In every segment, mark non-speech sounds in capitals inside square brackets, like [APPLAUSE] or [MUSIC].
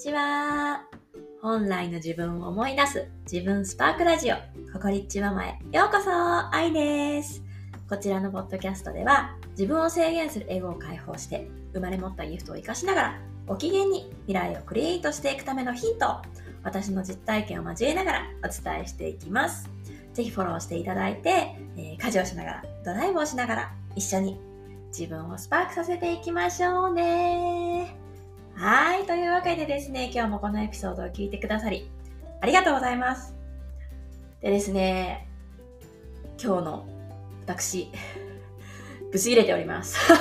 ちは。本来の自分を思い出す自分スパークラジオ、ココリッチママへようこそ愛です。こちらのポッドキャストでは自分を制限するエゴを解放して生まれ持ったギフトを活かしながらご機嫌に未来をクリエイトしていくためのヒントを私の実体験を交えながらお伝えしていきます。ぜひフォローしていただいて、えー、家事をしながら、ドライブをしながら一緒に自分をスパークさせていきましょうね。はい。というわけでですね、今日もこのエピソードを聞いてくださり、ありがとうございます。でですね、今日の私、ブチ切れております。[LAUGHS]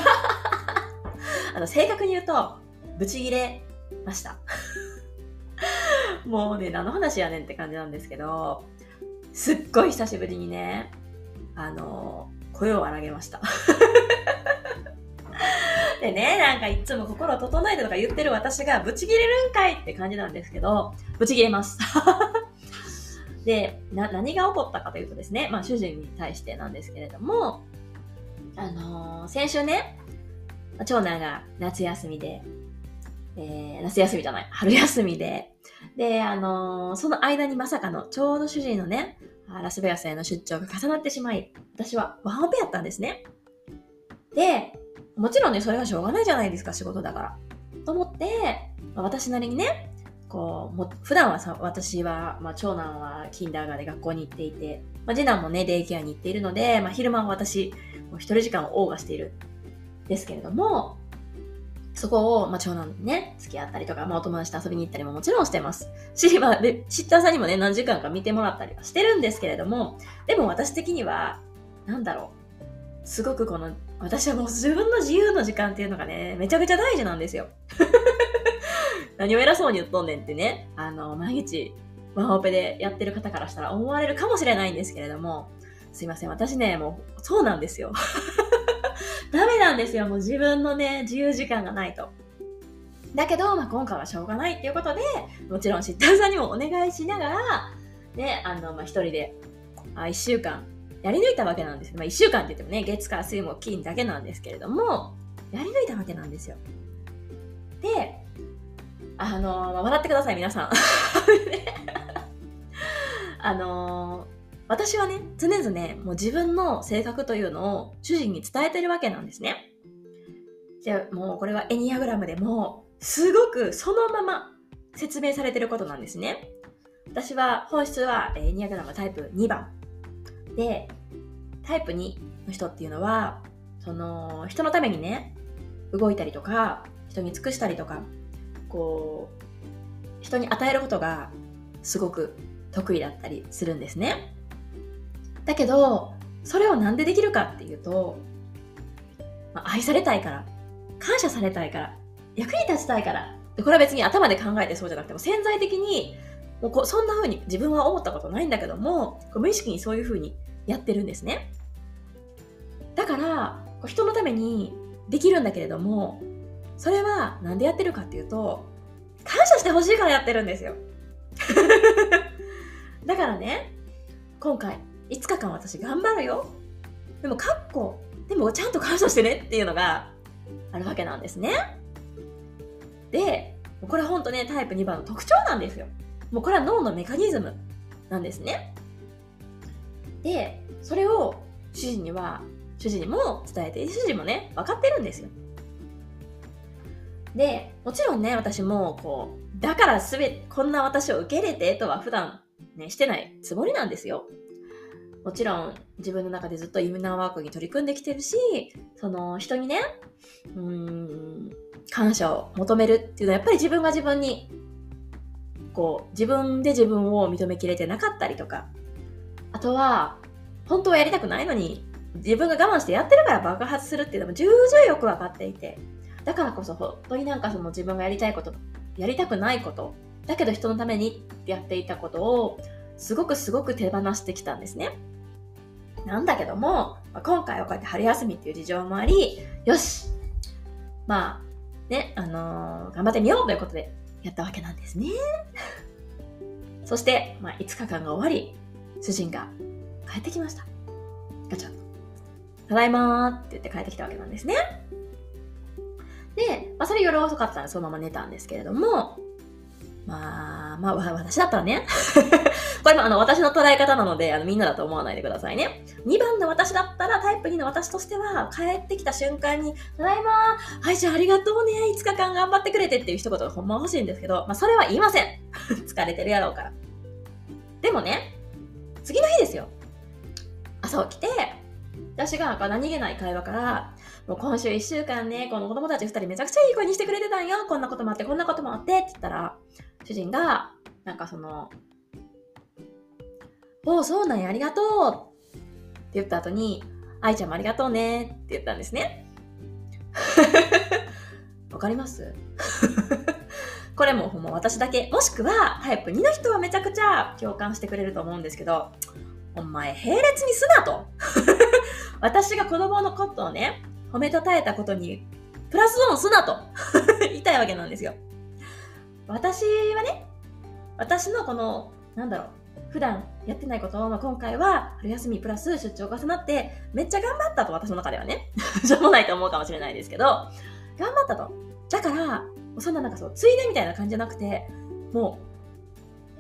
あの、正確に言うと、ブチ切れました。もうね、何の話やねんって感じなんですけど、すっごい久しぶりにね、あの、声を荒げました。でね、なんかいつも心を整えてとか言ってる私がブチ切れるんかいって感じなんですけど、ブチ切れます。[LAUGHS] で、何が起こったかというとですね、まあ主人に対してなんですけれども、あのー、先週ね、長男が夏休みで、えー、夏休みじゃない、春休みで、で、あのー、その間にまさかの、ちょうど主人のね、ラスベガスへの出張が重なってしまい、私はワンオペやったんですね。で、もちろんね、それはしょうがないじゃないですか、仕事だから。と思って、ま、私なりにね、こう、も普段はさ、私は、まあ、長男はキンダーガーで学校に行っていて、まあ、次男もね、デイケアに行っているので、まあ、昼間は私、もう一人時間をオーガしている。ですけれども、そこを、まあ、長男にね、付き合ったりとか、まあ、お友達と遊びに行ったりももちろんしてます。し、まあ、で、シッターさんにもね、何時間か見てもらったりはしてるんですけれども、でも私的には、なんだろう。すごくこの私はもう自分の自由の時間っていうのがね、めちゃくちゃ大事なんですよ。[LAUGHS] 何を偉そうに言っとんねんってね、あの、毎日、ワンオペでやってる方からしたら思われるかもしれないんですけれども、すいません、私ね、もう、そうなんですよ。[LAUGHS] ダメなんですよ、もう自分のね、自由時間がないと。だけど、まあ、今回はしょうがないっていうことで、もちろんシッターさんにもお願いしながら、ね、あの、まあ、一人で、あ、一週間、やり抜いたわけなんですよ。まあ、1週間って言ってもね、月火水木金だけなんですけれども、やり抜いたわけなんですよ。で、あのー、笑ってください、皆さん。[LAUGHS] あのー、私はね、常々もう自分の性格というのを主人に伝えてるわけなんですね。じゃあもうこれはエニアグラムでも、すごくそのまま説明されてることなんですね。私は本質はエニアグラムタイプ2番で、タイプ2の人っていうのは、その、人のためにね、動いたりとか、人に尽くしたりとか、こう、人に与えることがすごく得意だったりするんですね。だけど、それをなんでできるかっていうと、まあ、愛されたいから、感謝されたいから、役に立ちたいからで。これは別に頭で考えてそうじゃなくても潜在的にもうこそんな風に自分は思ったことないんだけども無意識にそういう風にやってるんですね。だから、人のためにできるんだけれども、それはなんでやってるかっていうと、感謝してほしいからやってるんですよ。[LAUGHS] だからね、今回、5日間私頑張るよ。でも、かっこ、でもちゃんと感謝してねっていうのがあるわけなんですね。で、これほんとね、タイプ2番の特徴なんですよ。もうこれは脳のメカニズムなんですね。で、それを主人には、主人にも伝えて、主人もね、分かってるんですよ。で、もちろんね、私も、こう、だからすべ、こんな私を受け入れてとは普段ね、してないつもりなんですよ。もちろん自分の中でずっとイムナーワークに取り組んできてるし、その人にね、うん、感謝を求めるっていうのはやっぱり自分が自分に、こう、自分で自分を認めきれてなかったりとか、あとは、本当はやりたくないのに、自分が我慢してやってるから爆発するっていうのも重々よく分かっていて、だからこそ本当になんかその自分がやりたいこと、やりたくないこと、だけど人のためにってやっていたことを、すごくすごく手放してきたんですね。なんだけども、今回はこうやって春休みっていう事情もあり、よしまあ、ね、あのー、頑張ってみようということでやったわけなんですね。そして、まあ、5日間が終わり、主人が帰ってきました。ガチャ。ただいまーって言って帰ってきたわけなんですね。で、まあ、それ夜遅かったのでそのまま寝たんですけれども、まあ、まあ、私だったらね。[LAUGHS] これもあの、私の捉え方なので、あの、みんなだと思わないでくださいね。2番の私だったら、タイプ2の私としては、帰ってきた瞬間に、ただいまはい、じゃあありがとうね。5日間頑張ってくれてっていう一言がほんま欲しいんですけど、まあ、それは言いません。[LAUGHS] 疲れてるやろうから。でもね、次の日ですよ。朝起きて、私が何気ない会話から、もう今週1週間ね、この子供たち2人めちゃくちゃいい子にしてくれてたんよ。こんなこともあって、こんなこともあってって言ったら、主人が、なんかその、おう、そうなんや、ありがとうって言った後に、愛ちゃんもありがとうねって言ったんですね。[LAUGHS] わかります？[LAUGHS] これもほんま私だけ、もしくはタイプ2の人はめちゃくちゃ共感してくれると思うんですけど、お前並列にすなと。[LAUGHS] 私が子供のことをね、褒めたたえたことにプラスオンすなと [LAUGHS] 言いたいわけなんですよ。私はね、私のこの、なんだろう、普段やってないことを、まあ、今回は春休みプラス出張重なって、めっちゃ頑張ったと、私の中ではね。[LAUGHS] しょうもないと思うかもしれないですけど、頑張ったと。だから、そんななんかそう、ついでみたいな感じじゃなくて、も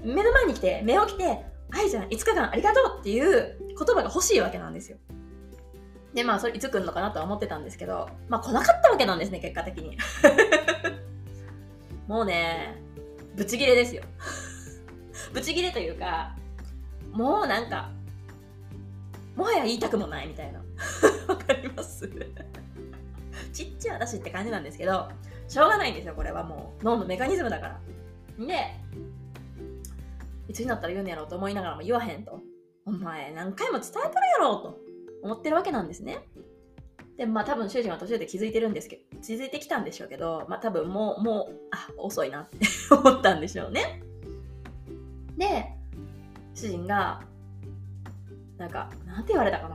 う、目の前に来て、目を来て、はいじゃん、5日間ありがとうっていう言葉が欲しいわけなんですよ。で、まあ、それいつ来るのかなとは思ってたんですけど、まあ、来なかったわけなんですね、結果的に。[LAUGHS] もうね、ブチギレですよ。ブチギレというか、もうなんか、もはや言いたくもないみたいな。わかります？ちっちゃい私って感じなんですけど、しょうがないんですよ、これはもう。脳のメカニズムだから。で、いつになったら言うんやろうと思いながらも言わへんと。お前何回も伝えとるやろと思ってるわけなんですね。で、まあ多分主人は途中で気づいてるんですけど、気づいてきたんでしょうけど、まあ多分もう、もう、あ、遅いなって [LAUGHS] 思ったんでしょうね。で、主人が、なんか、なんて言われたか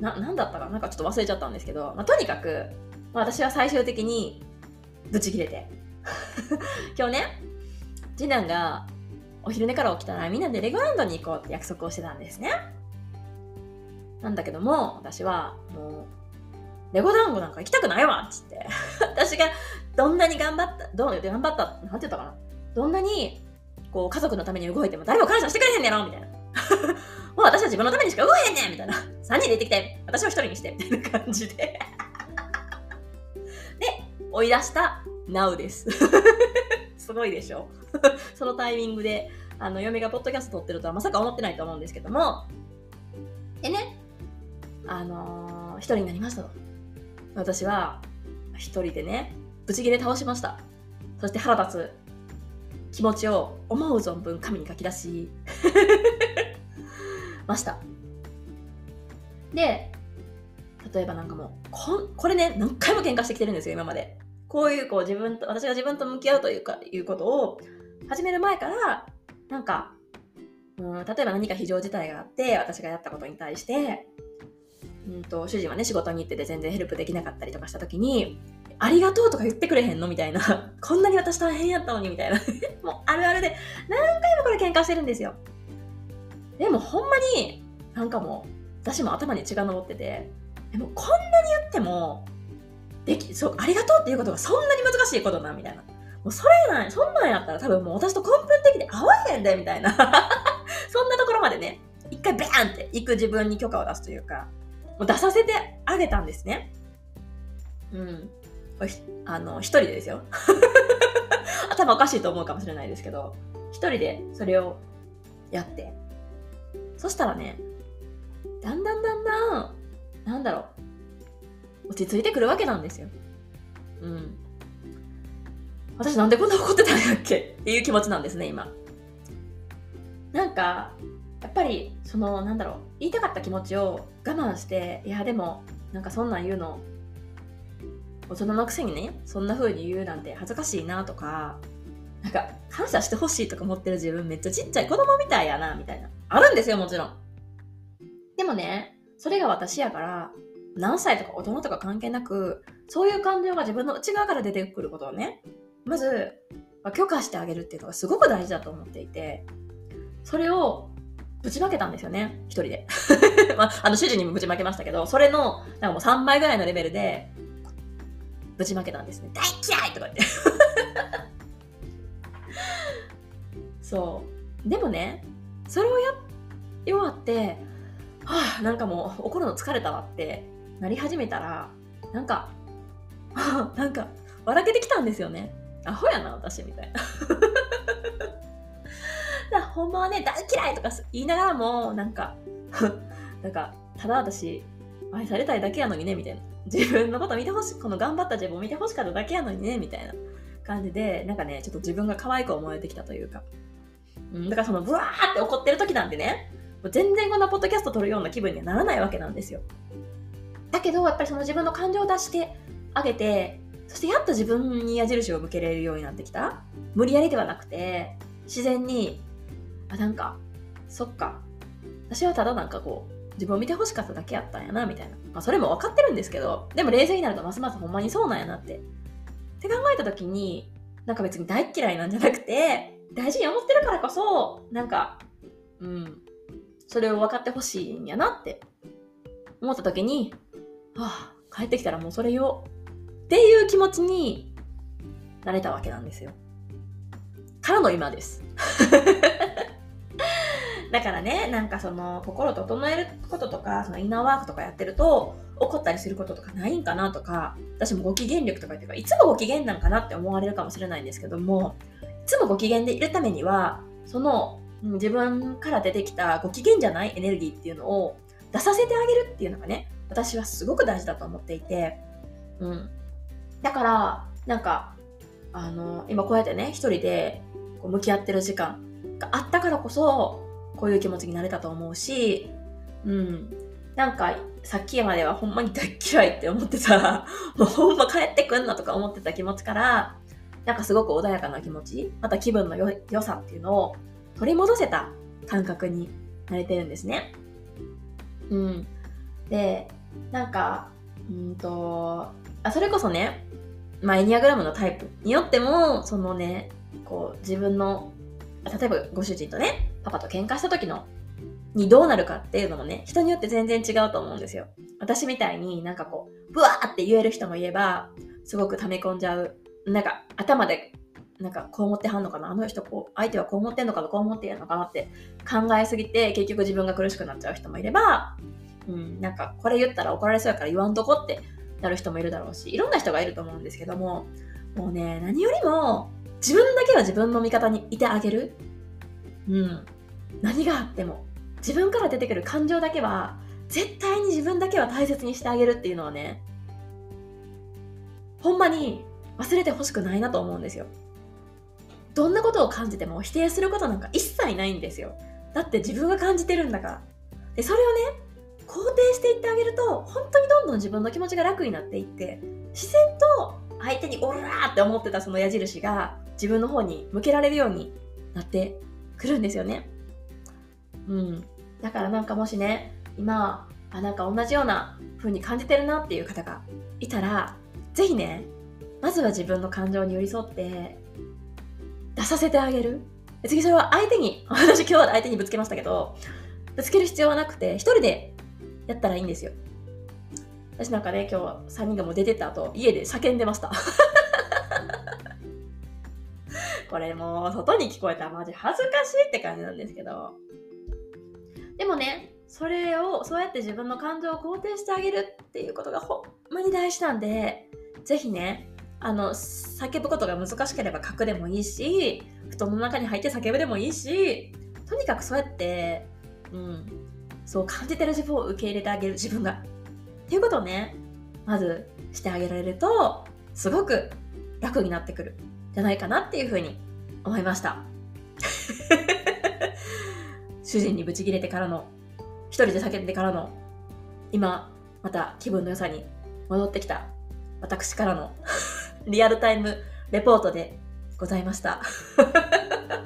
な。な、なんだったかなんかちょっと忘れちゃったんですけど、まあとにかく、まあ、私は最終的にブチ切れて。[LAUGHS] 今日ね、次男がお昼寝から起きたらみんなでレゴランドに行こうって約束をしてたんですね。なんだけども、私はもう、レゴ団子なんか行きたくないわっつって。[LAUGHS] 私がどんなに頑張った、どう頑張った、なんて言ったかな。どんなに、こう、家族のために動いても誰も感謝してくれへんねやろみたいな。[LAUGHS] もう私は自分のためにしか動えへんねんみたいな。3人で行ってきて、私を1人にして、みたいな感じで。[LAUGHS] で、追い出した Now です。すごいでしょ？[LAUGHS] そのタイミングで、あの、嫁がポッドキャスト撮ってるとはまさか思ってないと思うんですけども、でね、あのー、一人になりましたと。私は、一人でね、ブチギレ倒しました。そして腹立つ気持ちを思う存分紙に書き出し [LAUGHS] ました。で、例えばなんかもう、ここれね、何回も喧嘩してきてるんですよ、今まで。こういう、こう自分と、私が自分と向き合うというか、いうことを始める前から、なんか、うん、例えば何か非常事態があって、私がやったことに対して、うんと、主人はね、仕事に行ってて全然ヘルプできなかったりとかした時に、ありがとうとか言ってくれへんのみたいな。[LAUGHS] こんなに私大変やったのにみたいな。[LAUGHS] もうあるあるで何回もこれ喧嘩してるんですよ。でもほんまになんかもう私も頭に血が上ってて、でもこんなに言っても、でき、そう、ありがとうっていうことがそんなに難しいことな、みたいな。もうそれない、そんなんやったら多分もう私と根本的に合わへんで、みたいな。[LAUGHS] そんなところまでね、一回バーンって行く自分に許可を出すというか、もう出させてあげたんですね。うん。あの、一人でですよ。[LAUGHS] 頭おかしいと思うかもしれないですけど、一人でそれをやって。そしたらね、だんだんだんだん、なんだろう、落ち着いてくるわけなんですよ。うん。私なんでこんな怒ってたんやっけ？っていう気持ちなんですね、今。なんか、やっぱり、その、なんだろう、言いたかった気持ちを我慢して、いや、でも、なんかそんなん言うの、大人のくせにね、そんな風に言うなんて恥ずかしいなとか、なんか、感謝してほしいとか思ってる自分めっちゃちっちゃい子供みたいやな、みたいな。あるんですよ、もちろん。でもね、それが私やから、何歳とか大人とか関係なく、そういう感情が自分の内側から出てくることをね、まず、許可してあげるっていうのがすごく大事だと思っていて、それをぶちまけたんですよね、一人で。[LAUGHS] まあ、あの、主人にもぶちまけましたけど、それの、なんかもう3倍ぐらいのレベルで、ぶちまけたんですね。大嫌いとか言って。[LAUGHS] そうでもねそれをや終わってはあなんかもう怒るの疲れたわってなり始めたらなんか [LAUGHS] なんか笑けてきたんですよね。アホやな私みたい [LAUGHS] な。ほんまはね大嫌いとか言いながらもなんか [LAUGHS] なんかただ私愛されたいだけやのにねみたいな。自分のこと見てほしいこの頑張った自分を見てほしかっただけやのにねみたいな。感じでなんかねちょっと自分が可愛く思えてきたというか、うん、だからそのブワーって怒ってる時なんでね全然こんなポッドキャスト撮るような気分にはならないわけなんですよ。だけどやっぱりその自分の感情を出してあげてそしてやっと自分に矢印を向けられるようになってきた。無理やりではなくて自然にあなんかそっか。私はただなんかこう自分を見てほしかっただけやったんやなみたいな、まあ、それも分かってるんですけどでも冷静になるとますますほんまにそうなんやなって。って考えた時になんか別に大嫌いなんじゃなくて大事に思ってるからこそなんかうんそれを分かってほしいんやなって思った時にはあ帰ってきたらもうそれよっていう気持ちになれたわけなんですよ。からの今です。[LAUGHS] だからね、なんかその心整えることとか、そのインナーワークとかやってると、怒ったりすることとかないんかなとか、私もご機嫌力とかっていうか、いつもご機嫌なんかなって思われるかもしれないんですけども、いつもご機嫌でいるためには、その自分から出てきたご機嫌じゃないエネルギーっていうのを出させてあげるっていうのがね、私はすごく大事だと思っていて、うん。だから、なんか、あの、今こうやってね、一人でこう向き合ってる時間があったからこそ、こういう気持ちになれたと思うし、うん。なんか、さっきまではほんまに大嫌いって思ってたら、[LAUGHS] もうほんま帰ってくんなとか思ってた気持ちから、なんかすごく穏やかな気持ち、また気分の良さっていうのを取り戻せた感覚になれてるんですね。うん。で、なんか、うんと、あ、それこそね、まあ、エニアグラムのタイプによっても、そのね、こう、自分の、例えばご主人とね、パパと喧嘩した時の、にどうなるかっていうのもね、人によって全然違うと思うんですよ。私みたいになんかこう、ブワーって言える人もいれば、すごく溜め込んじゃう。なんか頭で、なんかこう思ってはんのかな？あの人こう、相手はこう思ってんのかな？こう思ってんのかな？って考えすぎて、結局自分が苦しくなっちゃう人もいれば、うん、なんかこれ言ったら怒られそうやから言わんとこってなる人もいるだろうし、いろんな人がいると思うんですけども、もうね、何よりも自分だけは自分の味方にいてあげる。うん。何があっても自分から出てくる感情だけは絶対に自分だけは大切にしてあげるっていうのはねほんまに忘れてほしくないなと思うんですよどんなことを感じても否定することなんか一切ないんですよだって自分が感じてるんだからでそれをね肯定していってあげると本当にどんどん自分の気持ちが楽になっていって自然と相手にオラーって思ってたその矢印が自分の方に向けられるようになってくるんですよねうん。だからなんかもしね、今、あ、なんか同じような風に感じてるなっていう方がいたら、ぜひね、まずは自分の感情に寄り添って、出させてあげる。次それは相手に、[LAUGHS] 私今日は相手にぶつけましたけど、ぶつける必要はなくて、一人でやったらいいんですよ。私なんかね、今日3人がもう出てった後、家で叫んでました。[LAUGHS] これもう外に聞こえたらマジ恥ずかしいって感じなんですけど、でもね、それを、そうやって自分の感情を肯定してあげるっていうことがほんまに大事なんで、ぜひね、あの、叫ぶことが難しければ書くでもいいし、布団の中に入って叫ぶでもいいし、とにかくそうやって、うん、そう感じてる自分を受け入れてあげる自分が。っていうことをね、まずしてあげられると、すごく楽になってくるじゃないかなっていうふうに思いました。[LAUGHS] 主人にブチギレてからの、一人で叫んでからの、今、また気分の良さに戻ってきた、私からの [LAUGHS] リアルタイムレポートでございました。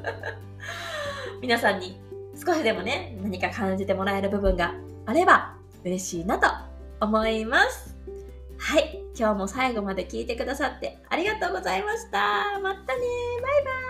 [LAUGHS] 皆さんに少しでもね、何か感じてもらえる部分があれば嬉しいなと思います。はい。今日も最後まで聞いてくださってありがとうございました。またねバイバイ